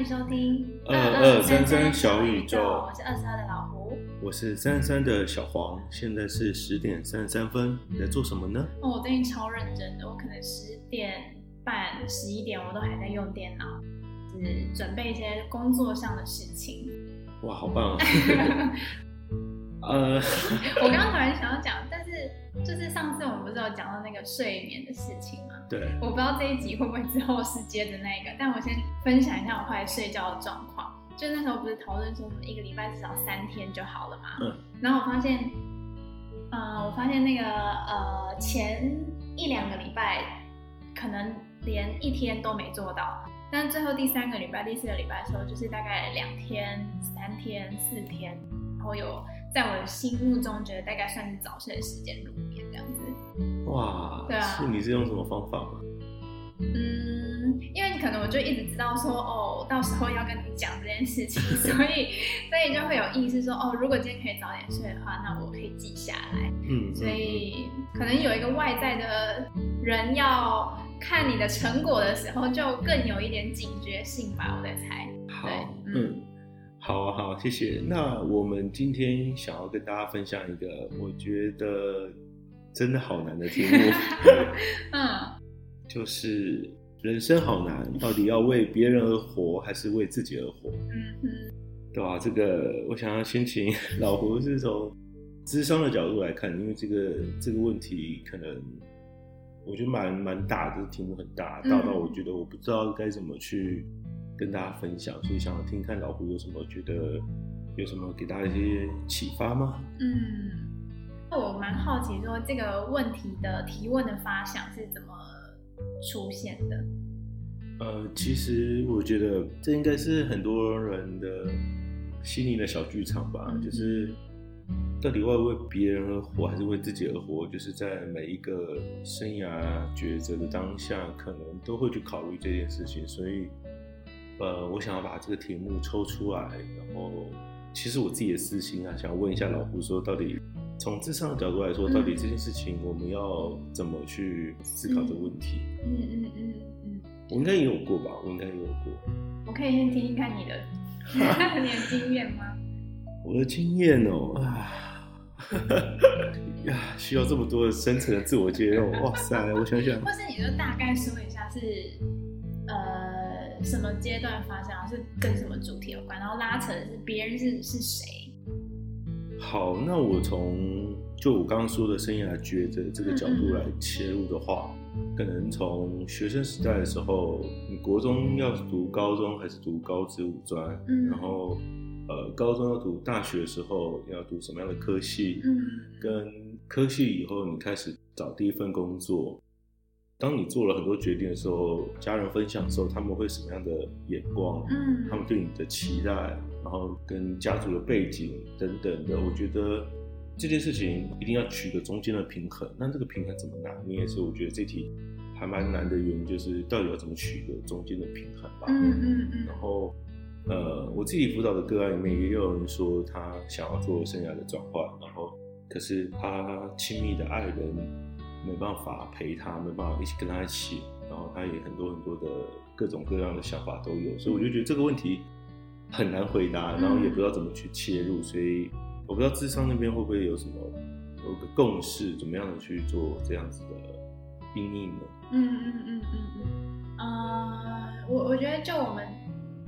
迎收听二二三三小宇宙，我是二十二的老胡，我是三三的小黄。现在是十点三十三分，你在做什么呢？哦，我最近超认真的，我可能十点半、十一点我都还在用电脑，就是准备一些工作上的事情。哇，好棒啊！呃，我刚刚突然想要讲，但是就是上次我们不是有讲到那个睡眠的事情吗？对，我不知道这一集会不会之后是接着那个，但我先分享一下我后来睡觉的状况。就那时候不是讨论说什么一个礼拜至少三天就好了嘛？嗯。然后我发现，呃，我发现那个呃前一两个礼拜可能连一天都没做到，但最后第三个礼拜、第四个礼拜的时候，就是大概两天、三天、四天，然后有。在我的心目中，觉得大概算是早睡的时间入眠这样子。哇，对啊，是你是用什么方法吗？嗯，因为可能我就一直知道说，哦，到时候要跟你讲这件事情，所以 所以就会有意识说，哦，如果今天可以早点睡的话，那我可以记下来。嗯，所以可能有一个外在的人要看你的成果的时候，就更有一点警觉性吧，我在猜。好，嗯。嗯好啊，好，谢谢。那我们今天想要跟大家分享一个我觉得真的好难的题目，嗯，就是人生好难，到底要为别人而活，还是为自己而活？嗯哼，对吧？这个我想要先请老胡是从智商的角度来看，因为这个这个问题可能我觉得蛮蛮大，这个题目很大，大到我觉得我不知道该怎么去。跟大家分享，所以想要听看老胡有什么觉得有什么给大家一些启发吗？嗯，我蛮好奇说这个问题的提问的发想是怎么出现的？呃，其实我觉得这应该是很多人的心灵的小剧场吧，嗯、就是到底会为别人而活还是为自己而活？就是在每一个生涯抉择的当下，可能都会去考虑这件事情，所以。呃，我想要把这个题目抽出来，然后其实我自己的私心啊，想要问一下老胡说，到底从智商的角度来说，到底这件事情我们要怎么去思考这个问题？嗯嗯嗯嗯，嗯我应该也有过吧，我应该也有过。我可以先听听看你的 你的经验吗？我的经验哦，啊，呀，需要这么多的深层的自我介绍，哇塞，我想想，或是你就大概说一下是呃。什么阶段发生，是跟什么主题有关，然后拉扯的是别人是是谁？好，那我从就我刚刚说的生涯抉择这个角度来切入的话，可能从学生时代的时候，你国中要读高中还是读高职五专？嗯，然后呃，高中要读大学的时候要读什么样的科系？嗯，跟科系以后你开始找第一份工作。当你做了很多决定的时候，家人分享的时候，他们会什么样的眼光？嗯，他们对你的期待，然后跟家族的背景等等的，我觉得这件事情一定要取个中间的平衡。那这个平衡怎么拿捏？也是我觉得这题还蛮难的原因，就是到底要怎么取个中间的平衡吧。嗯嗯嗯。然后，呃，我自己辅导的个案里面也有人说，他想要做生涯的转换，然后可是他亲密的爱人。没办法陪他，没办法一起跟他一起，然后他也很多很多的各种各样的想法都有，所以我就觉得这个问题很难回答，然后也不知道怎么去切入，所以我不知道智商那边会不会有什么有个共识，怎么样的去做这样子的阴影呢？嗯嗯嗯嗯嗯，呃，我我觉得就我们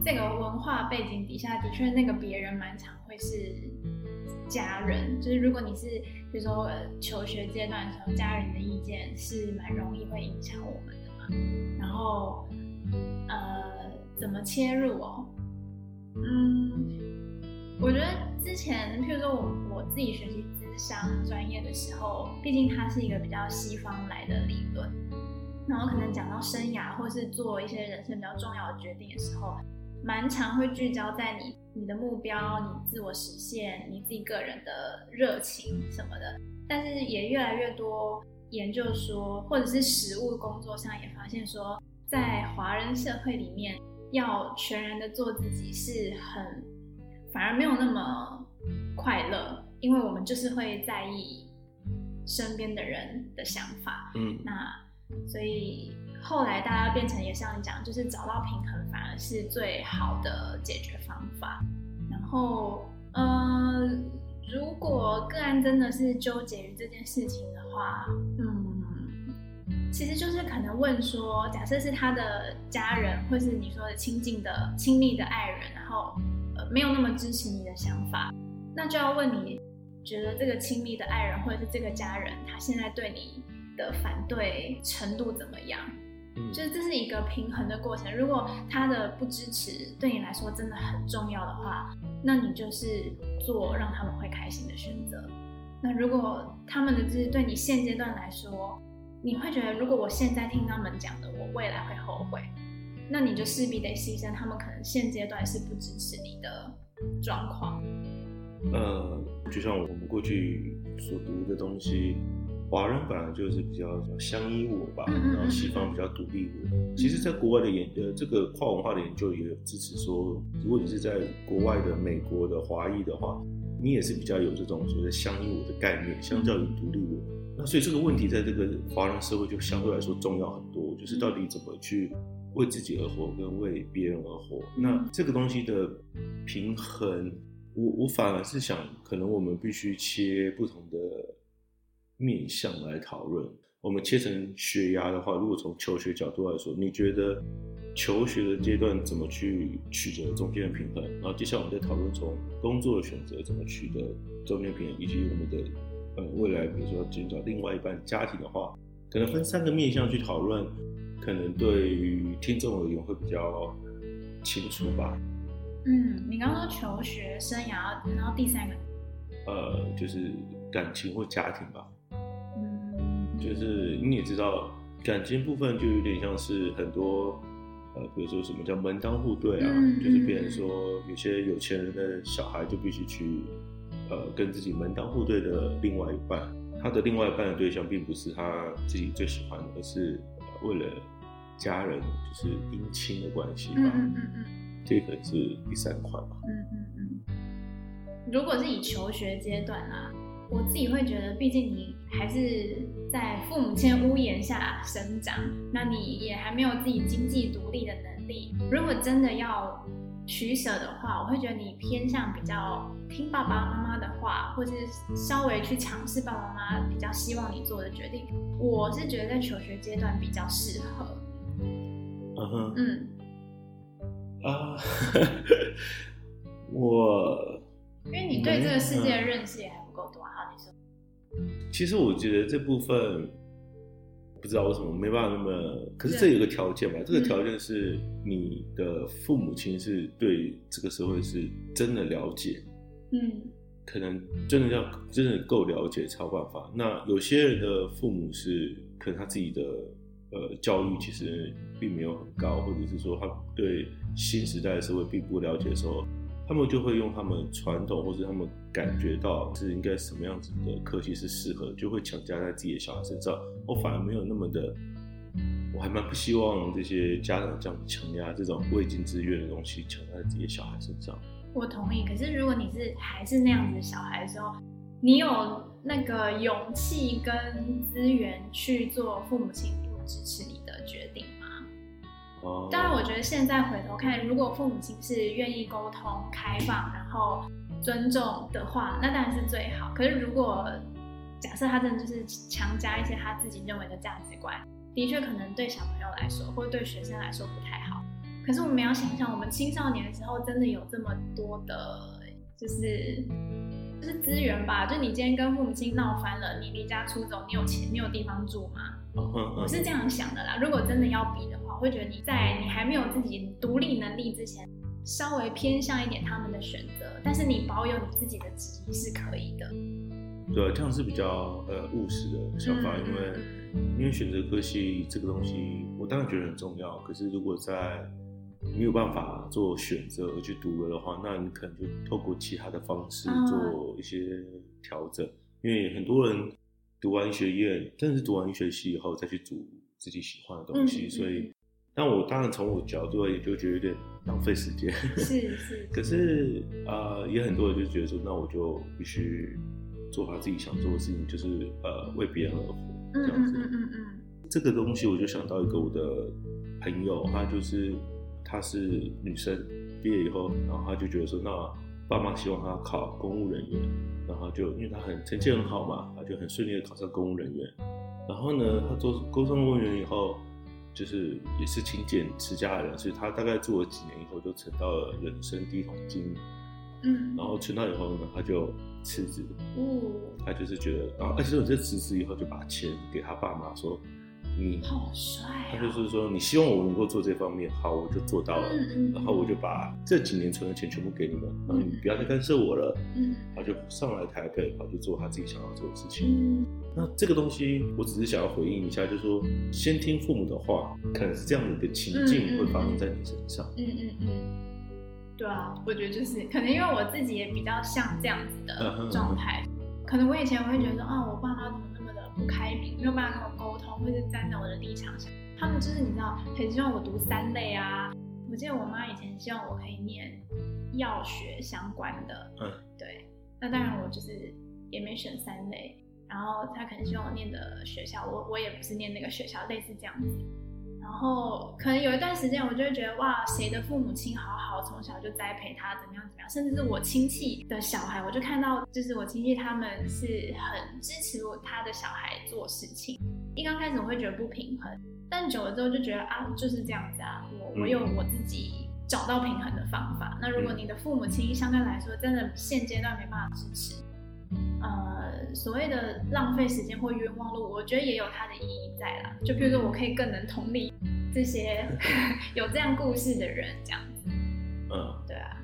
这个文化背景底下的确那个别人蛮常会是。家人就是，如果你是比如说求学阶段的时候，家人的意见是蛮容易会影响我们的嘛。然后，呃，怎么切入哦？嗯，我觉得之前，譬如说我我自己学习咨商专业的时候，毕竟它是一个比较西方来的理论，然后可能讲到生涯或是做一些人生比较重要的决定的时候。蛮常会聚焦在你你的目标、你自我实现、你自己个人的热情什么的，但是也越来越多研究说，或者是实务工作上也发现说，在华人社会里面，要全然的做自己是很，反而没有那么快乐，因为我们就是会在意身边的人的想法，嗯，那所以后来大家变成也像你讲，就是找到平衡反而是最好的解决方法。然后，呃，如果个案真的是纠结于这件事情的话，嗯，其实就是可能问说，假设是他的家人，或是你说的亲近的、亲密的爱人，然后呃没有那么支持你的想法，那就要问你。觉得这个亲密的爱人或者是这个家人，他现在对你的反对程度怎么样？嗯，就是这是一个平衡的过程。如果他的不支持对你来说真的很重要的话，那你就是做让他们会开心的选择。那如果他们的支持对你现阶段来说，你会觉得如果我现在听他们讲的，我未来会后悔，那你就势必得牺牲他们可能现阶段是不支持你的状况。呃，就像我们过去所读的东西，华人本来就是比较相依我吧，然后西方比较独立我。其实，在国外的研呃，这个跨文化的研究也有支持说，如果你是在国外的美国的华裔的话，你也是比较有这种所谓的相依我的概念，相较于独立我。那所以这个问题在这个华人社会就相对来说重要很多，就是到底怎么去为自己而活，跟为别人而活。那这个东西的平衡。我我反而是想，可能我们必须切不同的面向来讨论。我们切成学涯的话，如果从求学角度来说，你觉得求学的阶段怎么去取得中间的平衡？然后接下来我们再讨论从工作的选择怎么取得中间平衡，以及我们的呃未来，比如说寻找另外一半家庭的话，可能分三个面向去讨论，可能对于听众而言会比较清楚吧。嗯，你刚刚说求学生涯，然后第三个，呃，就是感情或家庭吧。嗯，就是你也知道，感情部分就有点像是很多，呃，比如说什么叫门当户对啊，嗯、就是别人说有些有钱人的小孩就必须去，呃，跟自己门当户对的另外一半，他的另外一半的对象并不是他自己最喜欢的，而是、呃、为了家人，就是姻亲的关系吧。嗯嗯嗯。这可能是第三块吧。嗯嗯嗯。如果是以求学阶段啊，我自己会觉得，毕竟你还是在父母亲屋檐下生长，那你也还没有自己经济独立的能力。如果真的要取舍的话，我会觉得你偏向比较听爸爸妈妈的话，或是稍微去尝试爸爸妈妈比较希望你做的决定。我是觉得在求学阶段比较适合。Uh huh. 嗯。啊，我因为你对这个世界的认识也？其实我觉得这部分不知道为什么没办法那么，可是这有个条件吧，对这个条件是你的父母亲是对这个社会是真的了解，嗯，可能真的要真的够了解才有办法。那有些人的父母是可能他自己的。呃，教育其实并没有很高，或者是说他对新时代的社会并不了解的时候，他们就会用他们传统或者他们感觉到是应该什么样子的科系是适合，就会强加在自己的小孩身上。我反而没有那么的，我还蛮不希望这些家长这样强压这种未经自愿的东西强加在自己的小孩身上。我同意，可是如果你是还是那样子的小孩的时候，你有那个勇气跟资源去做父母亲不支持你的决定吗？哦，当然，我觉得现在回头看，如果父母亲是愿意沟通、开放，然后尊重的话，那当然是最好。可是，如果假设他真的就是强加一些他自己认为的价值观，的确可能对小朋友来说，或者对学生来说不太好。可是，我们要想想，我们青少年的时候，真的有这么多的，就是就是资源吧？就你今天跟父母亲闹翻了，你离家出走，你有钱，你有地方住吗？我是这样想的啦，如果真的要比的会觉得你在你还没有自己独立能力之前，稍微偏向一点他们的选择，但是你保有你自己的职业是可以的。对，这样是比较呃务实的想法，嗯、因为因为选择科系这个东西，我当然觉得很重要。可是如果在没有办法做选择而去读了的话，那你可能就透过其他的方式做一些调整，嗯、因为很多人。读完医学院，真的是读完医学系以后再去读自己喜欢的东西，嗯、所以，但我当然从我角度也就觉得有点浪费时间。是 是。可是啊、呃，也很多人就觉得说，那我就必须做他自己想做的事情，就是呃为别人而活这样子。嗯嗯嗯，嗯这个东西，我就想到一个我的朋友，她就是她是女生，毕业以后，然后她就觉得说，那爸妈希望她考公务人员，然后就因为她很成绩很好嘛，她就很顺利的考上公务人员。然后呢，她做高中公务员以后，就是也是勤俭持家的人，所以他大概做了几年以后，就存到了人生第一桶金。嗯，然后存到以后呢，他就辞职。哦，他就是觉得，然后而且我这辞职以后，就把钱给他爸妈说。你好帅啊！他就是说，你希望我能够做这方面，好，我就做到了。嗯嗯，然后我就把这几年存的钱全部给你们，然后你不要再干涉我了。嗯，他就上来台北，跑去做他自己想要做的事情。嗯，那这个东西，我只是想要回应一下，就是说，先听父母的话，可能是这样的一个情境会发生在你身上。嗯嗯嗯，对啊，我觉得就是可能因为我自己也比较像这样子的状态，可能我以前我会觉得说啊，我爸不开明，没有办法跟我沟通。或是站在我的立场上，他们就是你知道，很希望我读三类啊。我记得我妈以前希望我可以念药学相关的，嗯，对。那当然我就是也没选三类，然后她可能希望我念的学校，我我也不是念那个学校，类似这样子。然后可能有一段时间，我就会觉得哇，谁的父母亲好好，从小就栽培他怎么样怎么样，甚至是我亲戚的小孩，我就看到就是我亲戚他们是很支持我他的小孩做事情。一刚开始我会觉得不平衡，但久了之后就觉得啊，就是这样子啊，我我有我自己找到平衡的方法。那如果你的父母亲相对来说真的现阶段没办法支持，呃，所谓的浪费时间或冤枉路，我觉得也有它的意义在啦。就比如说，我可以更能同理这些 有这样故事的人，这样子。嗯，对啊。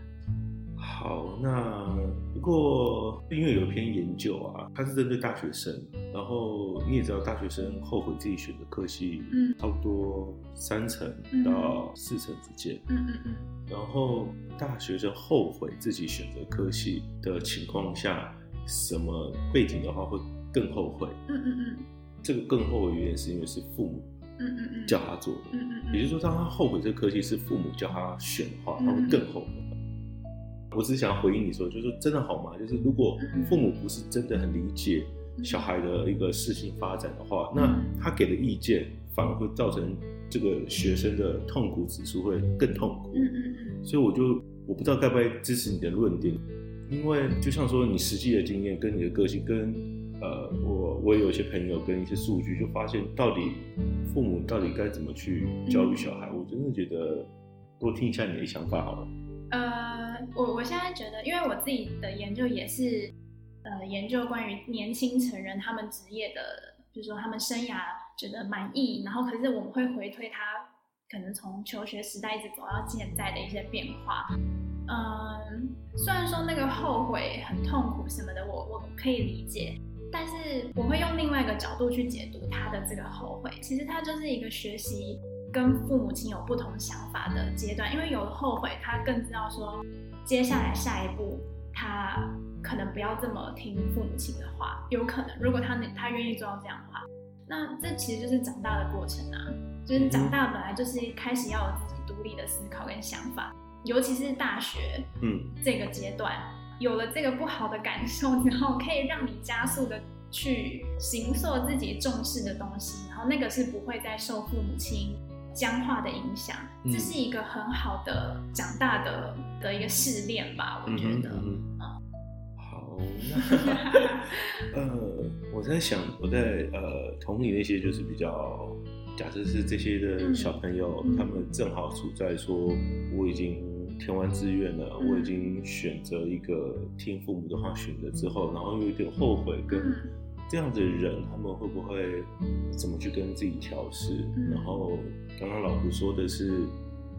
好，那不过因为有一篇研究啊，它是针对大学生，然后你也知道，大学生后悔自己选的科系，嗯，差不多三成到四成之间，嗯嗯嗯。然后大学生后悔自己选择科系的情况下，什么背景的话会更后悔？嗯嗯嗯。这个更后悔原因是因为是父母，嗯嗯嗯，叫他做的，嗯嗯，也就是说，当他后悔这个科系是父母叫他选的话，他会更后悔。我只是想要回应你说，就是真的好吗？就是如果父母不是真的很理解小孩的一个事情发展的话，那他给的意见反而会造成这个学生的痛苦指数会更痛苦。嗯嗯嗯。所以我就我不知道该不该支持你的论点，因为就像说你实际的经验跟你的个性跟呃，我我也有一些朋友跟一些数据，就发现到底父母到底该怎么去教育小孩，我真的觉得多听一下你的想法好了。呃，我我现在觉得，因为我自己的研究也是，呃，研究关于年轻成人他们职业的，就是说他们生涯觉得满意，然后可是我们会回推他可能从求学时代一直走到现在的一些变化。嗯、呃，虽然说那个后悔很痛苦什么的，我我可以理解，但是我会用另外一个角度去解读他的这个后悔，其实他就是一个学习。跟父母亲有不同想法的阶段，因为有了后悔，他更知道说，接下来下一步他可能不要这么听父母亲的话。有可能，如果他他愿意做到这样的话，那这其实就是长大的过程啊。就是长大本来就是开始要有自己独立的思考跟想法，尤其是大学，嗯，这个阶段有了这个不好的感受然后，可以让你加速的去形塑自己重视的东西，然后那个是不会再受父母亲。僵化的影响，这是一个很好的长大的的一个试炼吧，我觉得。嗯，好，那呃，我在想，我在呃同理那些就是比较，假设是这些的小朋友，嗯、他们正好处在说，我已经填完志愿了，嗯、我已经选择一个听父母的话选择之后，然后又有点后悔跟。这样的人，他们会不会怎么去跟自己调试？嗯、然后刚刚老胡说的是，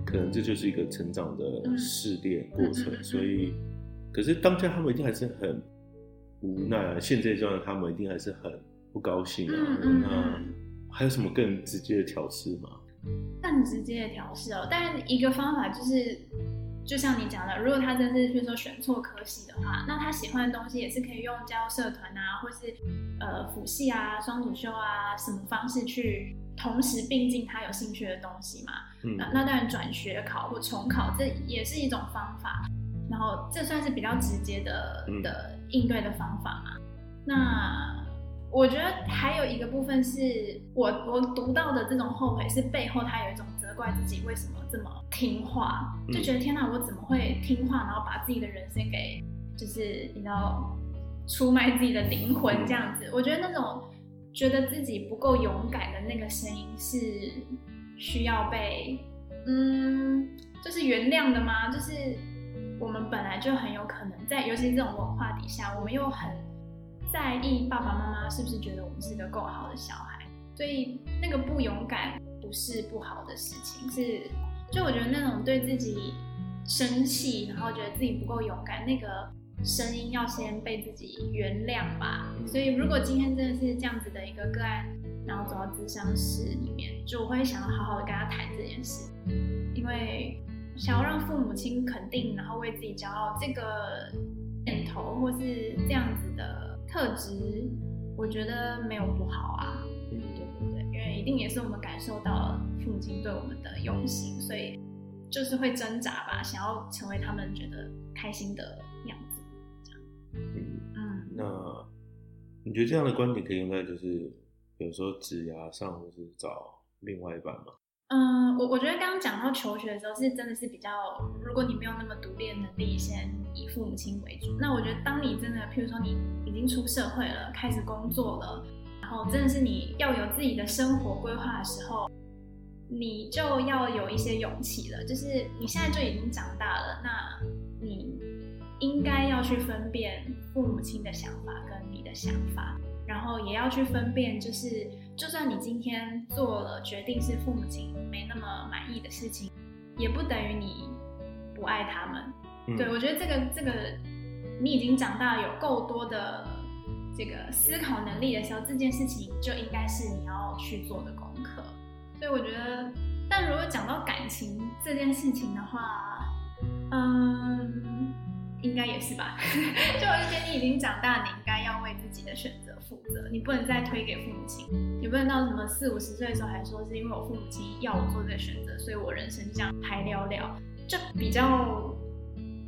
可能这就是一个成长的试炼过程。嗯、所以，可是当下他们一定还是很无奈啊。现在这样，他们一定还是很不高兴啊。嗯、那还有什么更直接的调试吗？更直接的调试哦，但一个方法就是。就像你讲的，如果他真是，比如说选错科系的话，那他喜欢的东西也是可以用加入社团啊，或是呃辅系啊、双主修啊什么方式去同时并进他有兴趣的东西嘛。嗯，那那当然转学考或重考这也是一种方法，然后这算是比较直接的的应对的方法嘛。那我觉得还有一个部分是我我读到的这种后悔是背后他有一种责怪自己为什么这么听话，就觉得天哪，我怎么会听话，然后把自己的人生给就是你知道出卖自己的灵魂这样子。我觉得那种觉得自己不够勇敢的那个声音是需要被嗯，就是原谅的吗？就是我们本来就很有可能在，尤其是这种文化底下，我们又很。在意爸爸妈妈是不是觉得我们是个够好的小孩，所以那个不勇敢不是不好的事情，是就我觉得那种对自己生气，然后觉得自己不够勇敢，那个声音要先被自己原谅吧。所以如果今天真的是这样子的一个个案，然后走到咨商室里面，就我会想要好好的跟他谈这件事，因为想要让父母亲肯定，然后为自己骄傲，这个念头或是这样子的。特质，我觉得没有不好啊，对对对，因为一定也是我们感受到了父母亲对我们的用心，所以就是会挣扎吧，想要成为他们觉得开心的样子，这样。嗯嗯，那你觉得这样的观点可以用在就是有时候职涯上，或是找另外一半吗？嗯，我我觉得刚刚讲到求学的时候，是真的是比较，如果你没有那么独立的能力，先以父母亲为主。那我觉得，当你真的，譬如说你已经出社会了，开始工作了，然后真的是你要有自己的生活规划的时候，你就要有一些勇气了。就是你现在就已经长大了，那你应该要去分辨父母亲的想法跟你的想法。然后也要去分辨，就是就算你今天做了决定是父母亲没那么满意的事情，也不等于你不爱他们。嗯、对，我觉得这个这个，你已经长大，有够多的这个思考能力的时候，这件事情就应该是你要去做的功课。所以我觉得，但如果讲到感情这件事情的话，嗯，应该也是吧。就我就觉得你已经长大，你应该要为自己的选择。负责，你不能再推给父母亲，你不能到什么四五十岁的时候还说是因为我父母亲要我做这个选择，所以我人生这样排了了，就比较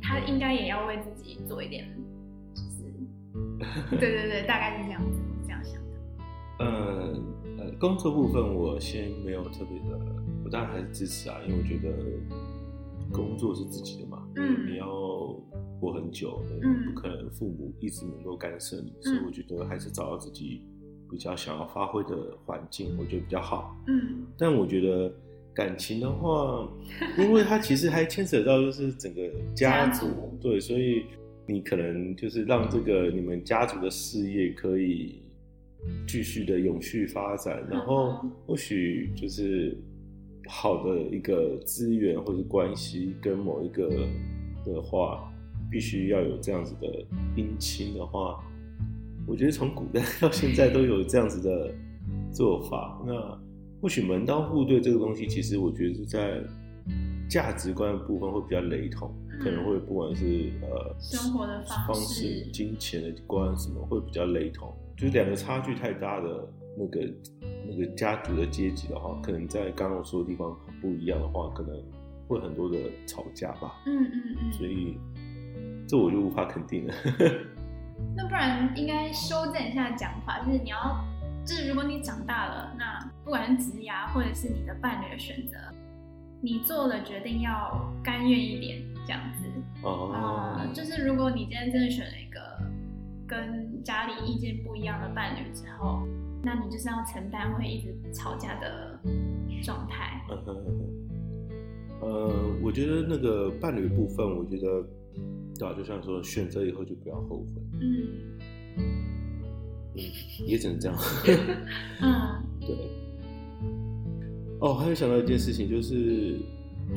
他应该也要为自己做一点，就是 对对对，大概是这样子，我这样想的。呃呃，工作部分我先没有特别的，我当然还是支持啊，因为我觉得工作是自己的嘛，嗯，你要。活很久，嗯不可能父母一直能够干涉你，嗯，所以我觉得还是找到自己比较想要发挥的环境，我觉得比较好。嗯，但我觉得感情的话，因为它其实还牵扯到就是整个家族，家族，对，所以你可能就是让这个你们家族的事业可以继续的永续发展，然后或许就是好的一个资源或者关系跟某一个的话。必须要有这样子的姻亲的话，我觉得从古代到现在都有这样子的做法。那或许门当户对这个东西，其实我觉得是在价值观的部分会比较雷同，可能会不管是呃生活的方式、金钱的观什么，会比较雷同。就是两个差距太大的那个那个家族的阶级的话，可能在刚刚我说的地方很不一样的话，可能会很多的吵架吧。嗯嗯嗯，所以。这我就无法肯定了。那不然应该修正一下讲法，就是你要，就是如果你长大了，那不管是职涯或者是你的伴侣的选择，你做了决定要甘愿一点，这样子。哦。啊，就是如果你今天真的选了一个跟家里意见不一样的伴侣之后，那你就是要承担会一直吵架的状态。呃，我觉得那个伴侣部分，我觉得。对啊，就像说，选择以后就不要后悔。嗯，嗯，也只能这样。嗯，对。哦，还有想到一件事情，就是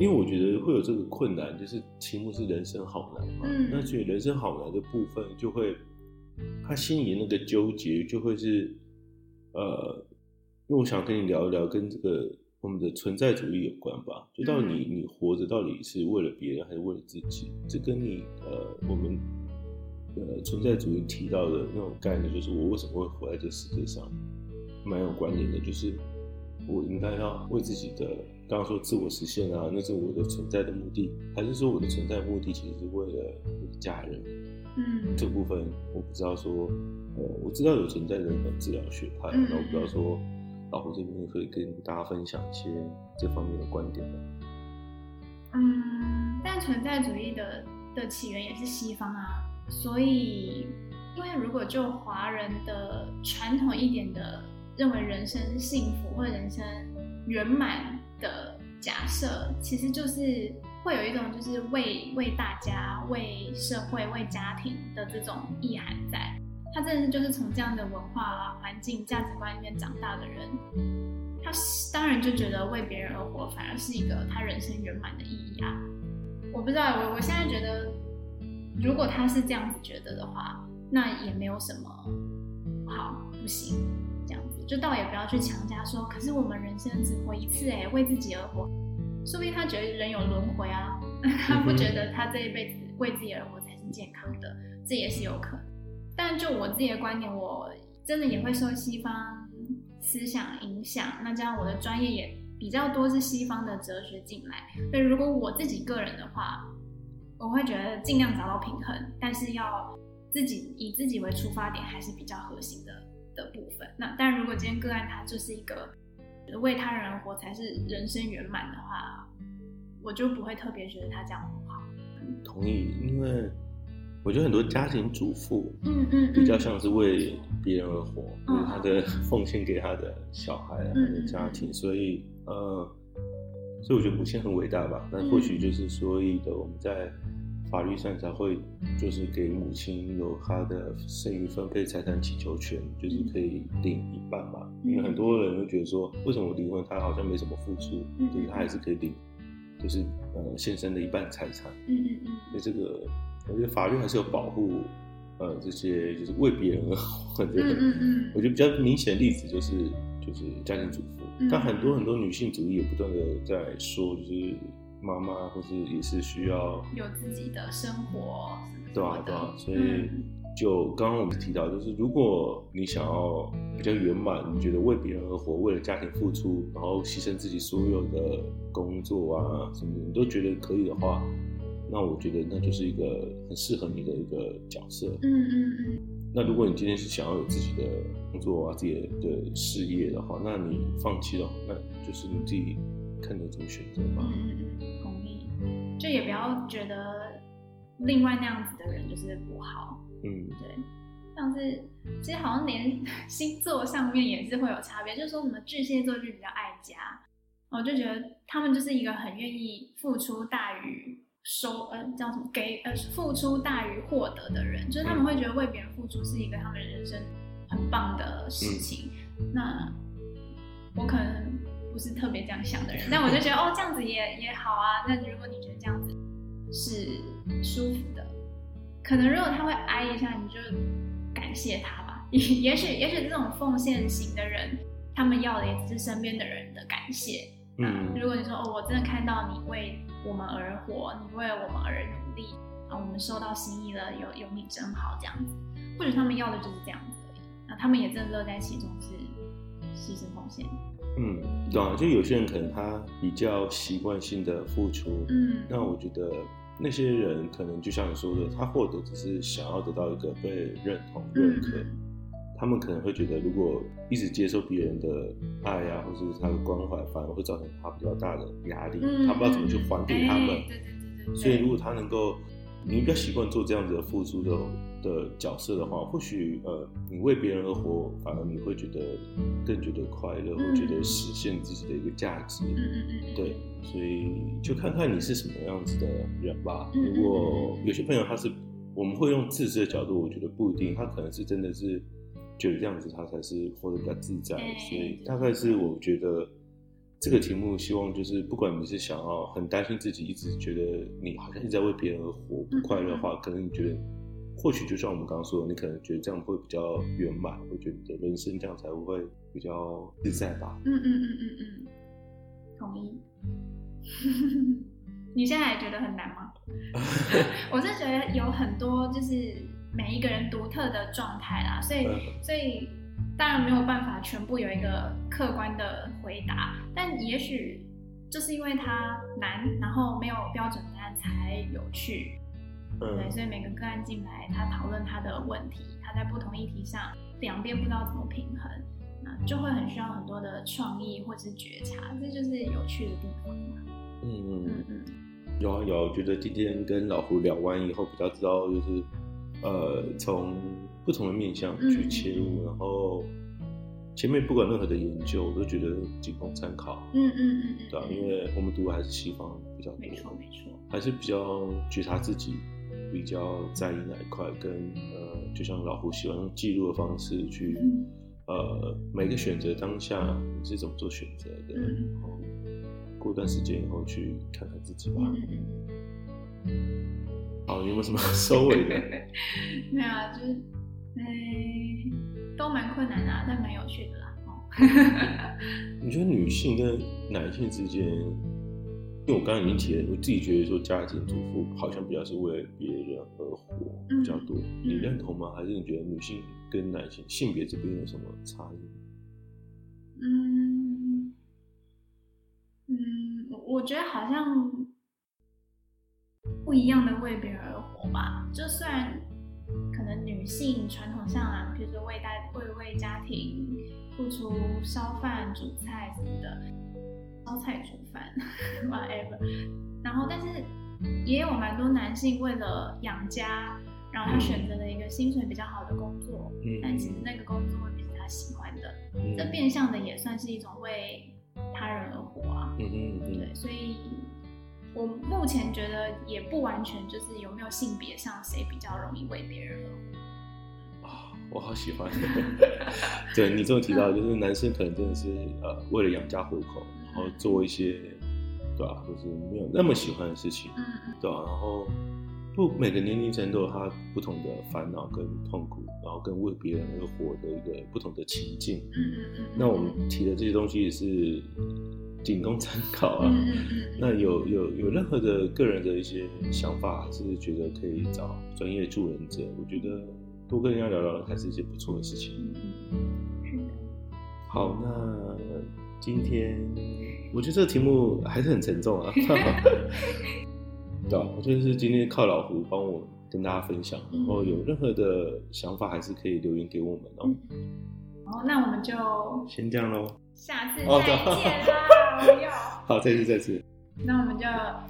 因为我觉得会有这个困难，就是题目是人生好难嘛。嗯。那所以人生好难的部分，就会他心里那个纠结，就会是呃，因为我想跟你聊一聊跟这个。我们的存在主义有关吧？就到底你你活着到底是为了别人还是为了自己？这跟你呃我们呃存在主义提到的那种概念，就是我为什么会活在这世界上，蛮有关联的。就是我应该要为自己的刚刚说自我实现啊，那是我的存在的目的，还是说我的存在目的其实是为了我的家人？嗯，这部分我不知道说，呃，我知道有存在人本治疗学派，那、嗯、我不知道说，老胡这边可以跟大家分享一些这方面的观点吗？嗯，但存在主义的的起源也是西方啊，所以，因为如果就华人的传统一点的认为人生幸福或者人生圆满的假设，其实就是会有一种就是为为大家、为社会、为家庭的这种意涵在。他真的是就是从这样的文化环境、价值观里面长大的人，他当然就觉得为别人而活反而是一个他人生圆满的意义啊。我不知道，我我现在觉得，如果他是这样子觉得的话，那也没有什么好不行。这样子就倒也不要去强加说，可是我们人生只活一次哎，为自己而活，说不定他觉得人有轮回啊，他不觉得他这一辈子为自己而活才是健康的，这也是有可能。但就我自己的观点，我真的也会受西方思想影响，那这样我的专业也比较多是西方的哲学进来。所以如果我自己个人的话，我会觉得尽量找到平衡，但是要自己以自己为出发点，还是比较核心的。的部分，那但，如果今天个案他就是一个为他人活才是人生圆满的话，我就不会特别觉得他这样不好。同意，因为我觉得很多家庭主妇，嗯嗯，比较像是为别人而活，为、嗯、他的 奉献给他的小孩、嗯、他的家庭，所以呃，所以我觉得母亲很伟大吧。那或许就是所以的我们在。法律上才会就是给母亲有她的剩余分配财产请求权，就是可以领一半吧。因为很多人会觉得说，为什么我离婚，他好像没什么付出，所以他还是可以领，就是呃先生的一半财产。嗯嗯嗯。所以这个我觉得法律还是有保护呃这些就是为别人而活的。嗯嗯嗯。我觉得比较明显的例子就是就是家庭主妇，但很多很多女性主义也不断的在说就是。妈妈或是也是需要有自己的生活，对啊对啊，所以就刚刚我们提到，就是如果你想要比较圆满，你觉得为别人而活，为了家庭付出，然后牺牲自己所有的工作啊什么的，你都觉得可以的话，那我觉得那就是一个很适合你的一个角色。嗯嗯嗯。那如果你今天是想要有自己的工作啊，自己的事业的话，那你放弃了，那就是你自己。看你怎么选择吧。嗯嗯，同意。就也不要觉得另外那样子的人就是不好。嗯，对。像是其实好像连 星座上面也是会有差别，就是说什么巨蟹座就比较爱家，我就觉得他们就是一个很愿意付出大于收，呃，叫什么给呃付出大于获得的人，就是他们会觉得为别人付出是一个他们人生很棒的事情。嗯、那我可能。不是特别这样想的人，但我就觉得哦，这样子也也好啊。那如果你觉得这样子是舒服的，可能如果他会挨一下，你就感谢他吧。也也许也许这种奉献型的人，他们要的也只是身边的人的感谢。嗯，如果你说哦，我真的看到你为我们而活，你为我们而努力，啊，我们收到心意了，有有你真好这样子。或者他们要的就是这样子而已，那他们也真的乐在其中，是牺牲奉献。嗯，对啊，就有些人可能他比较习惯性的付出，嗯，那我觉得那些人可能就像你说的，他获得只是想要得到一个被认同、认可，嗯，他们可能会觉得，如果一直接受别人的爱啊，或者是他的关怀，反而会造成他比较大的压力，嗯，他不知道怎么去还给他们，对对对对，所以如果他能够。你比较习惯做这样子的付出的的角色的话，或许呃，你为别人而活，反而你会觉得更觉得快乐，会觉得实现自己的一个价值。嗯嗯嗯。对，所以就看看你是什么样子的人吧。如果有些朋友他是，我们会用自私的角度，我觉得不一定，他可能是真的是觉得这样子他才是活得比较自在。所以大概是我觉得。这个题目希望就是，不管你是想要很担心自己，一直觉得你好像一直在为别人而活不快乐的话，可能你觉得，或许就像我们刚刚说的，你可能觉得这样会比较圆满，会觉得人生这样才会比较自在吧。嗯嗯嗯嗯嗯，同意。你现在还觉得很难吗？我是觉得有很多就是每一个人独特的状态啦，所以所以。当然没有办法全部有一个客观的回答，但也许就是因为它难，然后没有标准答案才有趣。嗯，对，所以每个个案进来，他讨论他的问题，他在不同议题上两边不知道怎么平衡，那就会很需要很多的创意或者是觉察，这就是有趣的地方嘛。嗯嗯嗯嗯，有啊有觉得今天跟老胡聊完以后，比较知道就是呃从不同的面向去切入，嗯、然后前面不管任何的研究，我都觉得仅供参考。嗯嗯嗯嗯，对啊，因为我们读的还是西方比较多，没错没错，还是比较觉察自己。比较在意哪一块，跟呃，就像老胡喜欢用记录的方式去，嗯、呃，每个选择当下你是怎么做选择的，嗯、然后过段时间以后去看看自己吧。嗯、好，你有没有什么 收尾的？没有啊，就是，哎、欸，都蛮困难的，啊，但蛮有趣的啦。你觉得女性跟男性之间？因为我刚刚已经提了，我自己觉得说家庭主妇好像比较是为了别人而活比较多，嗯、你认同吗？还是你觉得女性跟男性性别这边有什么差异？嗯嗯，我觉得好像不一样的为别人而活吧。就算可能女性传统上啊，比如说为大为为家庭付出烧饭煮菜什么的。烧菜煮饭，whatever。然后，但是也有蛮多男性为了养家，然后他选择了一个薪水比较好的工作，嗯、但其实那个工作未必是他喜欢的。嗯、这变相的也算是一种为他人而活啊。嗯嗯嗯。对，所以我目前觉得也不完全就是有没有性别上谁比较容易为别人而活。啊、哦，我好喜欢。对你这么提到，就是男生可能真的是呃为了养家糊口。然后做一些，对吧？就是没有那么喜欢的事情，对吧？然后不每个年龄层都有他不同的烦恼跟痛苦，然后跟为别人而活的一个不同的情境。那我们提的这些东西也是仅供参考啊。那有有有任何的个人的一些想法，还是觉得可以找专业助人者？我觉得多跟人家聊聊，还是一件不错的事情。好，那。今天我觉得这个题目还是很沉重啊，对吧？我觉得是今天靠老胡帮我跟大家分享，然后有任何的想法还是可以留言给我们哦。好，那我们就先这样喽，下次再见啦！好，再次再次，那我们就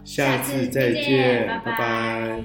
下次再见，拜拜。